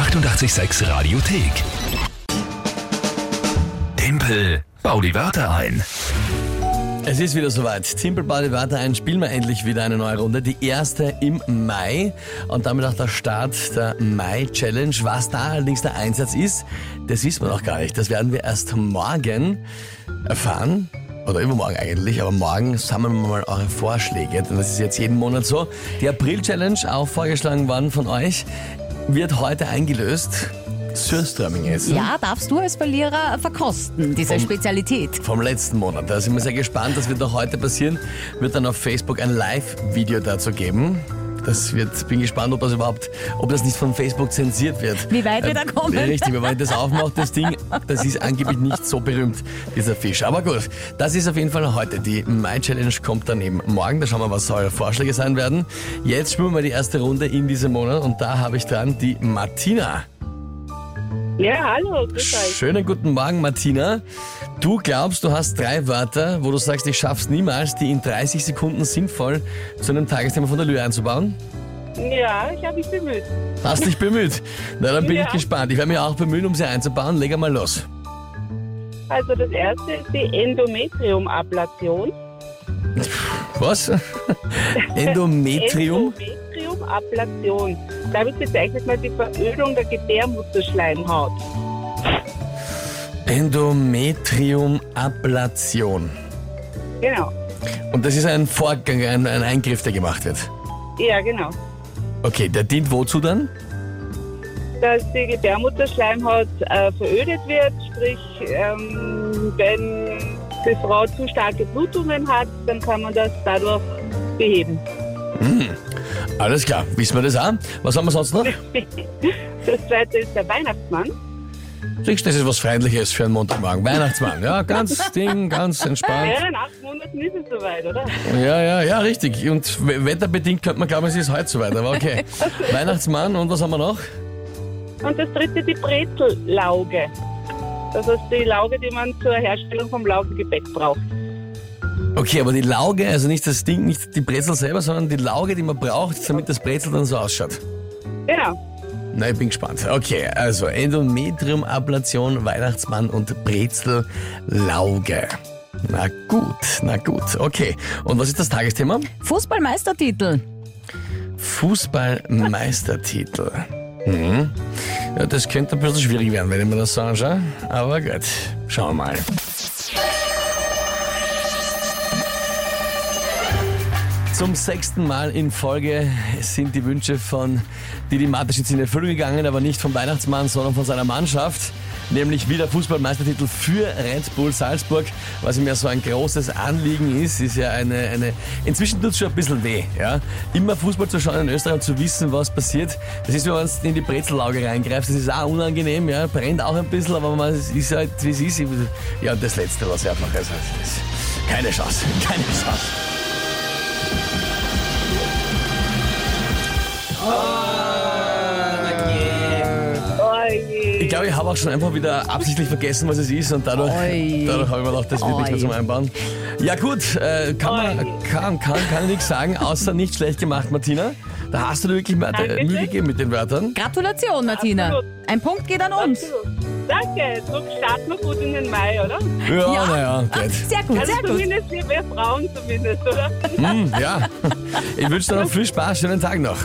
886 Radiothek. Tempel, bau die Wörter ein. Es ist wieder soweit. Timpel Body Wörter ein, spielen wir endlich wieder eine neue Runde. Die erste im Mai und damit auch der Start der Mai-Challenge. Was da allerdings der Einsatz ist, das wissen wir noch gar nicht. Das werden wir erst morgen erfahren. Oder übermorgen eigentlich, aber morgen sammeln wir mal eure Vorschläge, denn das ist jetzt jeden Monat so. Die April-Challenge, auch vorgeschlagen worden von euch, wird heute eingelöst. Sürströmming essen. Ja, darfst du als Verlierer verkosten, diese Vom- Spezialität. vom letzten Monat. Da sind wir sehr gespannt. Das wird auch heute passieren. Wird dann auf Facebook ein Live-Video dazu geben. Das wird, bin gespannt, ob das überhaupt, ob das nicht von Facebook zensiert wird. Wie weit wir da kommen. Richtig, wenn man das aufmacht, das Ding, das ist angeblich nicht so berühmt, dieser Fisch. Aber gut, das ist auf jeden Fall heute. Die Mai Challenge kommt dann eben morgen. Da schauen wir, was eure Vorschläge sein werden. Jetzt spielen wir die erste Runde in diesem Monat und da habe ich dran die Martina. Ja, hallo, grüß euch. Schönen guten Morgen, Martina. Du glaubst, du hast drei Wörter, wo du sagst, ich schaff's niemals, die in 30 Sekunden sinnvoll zu einem Tagesthema von der Lühe einzubauen? Ja, ich habe mich bemüht. Hast dich bemüht? Na, dann bin Ja. ich gespannt. Ich werde mich auch bemühen, um sie einzubauen. Leg mal los. Also das erste ist die Endometriumablation. Was? Endometrium? Endometriumablation. Damit bezeichnet man die Verödung der Gebärmutterschleimhaut. Endometriumablation. Genau. Und das ist ein Vorgang, ein, ein Eingriff, der gemacht wird. Ja, genau. Okay, der dient wozu dann? Dass die Gebärmutterschleimhaut äh, verödet wird, sprich, ähm, wenn die Frau zu starke Blutungen hat, dann kann man das dadurch beheben. Alles klar, wissen wir das auch? Was haben wir sonst noch? Das zweite ist der Weihnachtsmann. Siehst du, das ist was Freundliches für einen Montagmorgen. Weihnachtsmann, ja, ganz Ding, ganz entspannt. Ja, in acht Monaten ist es soweit, oder? Ja, ja, ja, richtig. Und we- wetterbedingt könnte man glauben, es ist heute soweit, aber okay. Weihnachtsmann und was haben wir noch? Und das dritte die Brezellauge. Das ist die Lauge, die man zur Herstellung vom Laugengebäck braucht. Okay, aber die Lauge, also nicht das Ding, nicht die Brezel selber, sondern die Lauge, die man braucht, damit das Brezel dann so ausschaut. Genau. Na, ich bin gespannt. Okay, also Endometriumablation, Weihnachtsmann und Brezellauge. Na gut, na gut, okay. Und was ist das Tagesthema? Fußballmeistertitel. Fußballmeistertitel. Mhm. Ja, das könnte ein bisschen schwierig werden, wenn ich mir das so anschaue. Aber gut, schauen wir mal. Zum sechsten Mal in Folge sind die Wünsche von Didi Mateschitz in Erfüllung gegangen, aber nicht vom Weihnachtsmann, sondern von seiner Mannschaft. Nämlich wieder Fußballmeistertitel für Red Bull Salzburg. Was ihm ja so ein großes Anliegen ist, ist ja eine, eine inzwischen tut es schon ein bisschen weh, ja. Immer Fußball zu schauen in Österreich und zu wissen, was passiert. Das ist, wenn man in die Brezellauge reingreift, das ist auch unangenehm, ja. Brennt auch ein bisschen, aber man ist halt, wie es ist. Ja, und das Letzte, was ich einfach, also, keine Chance, keine Chance. Glaube, ich habe auch schon einfach wieder absichtlich vergessen, was es ist und dadurch, Oi. dadurch habe ich mir gedacht, das wird nicht mehr zum Einbauen. Ja gut, äh, kann man kann, kann, kann ich nichts sagen, außer nicht schlecht gemacht, Martina. Da hast du dir wirklich mal äh. Mühe gegeben mit den Wörtern. Gratulation, Martina. Absolut. Ein Punkt geht an uns. Absolut. Danke. So starten wir gut in den Mai, oder? Ja, Ja. naja, Ah, geht. Sehr gut, Also sehr gut. zumindest wir, wir Frauen zumindest, oder? Hm, ja. Ich wünsche dir noch viel Spaß, schönen Tag noch.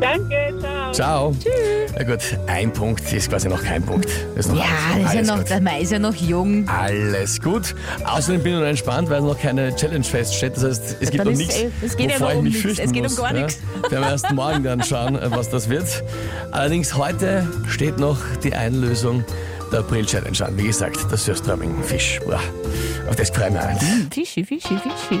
Danke, ciao. Ciao. Tschüss. Na gut, ein Punkt ist quasi noch kein Punkt. Das ist noch Ja, alles, das ist ja noch, gut. der Mai ist ja noch jung. Alles gut. Außerdem bin ich noch entspannt, weil noch keine Challenge feststeht. Das heißt, es gibt noch ist, nichts, äh, es geht ja wovor noch ich um mich nichts. fürchten Es geht um muss. gar ja. nichts. Werden wir erst morgen dann schauen, äh, was das wird. Allerdings heute steht noch die Einlösung der April-Challenge an. Wie gesagt, der Sürströmming-Fisch. Boah, Auf das freue ich mich halt. Fischi, Fischi, Fischi.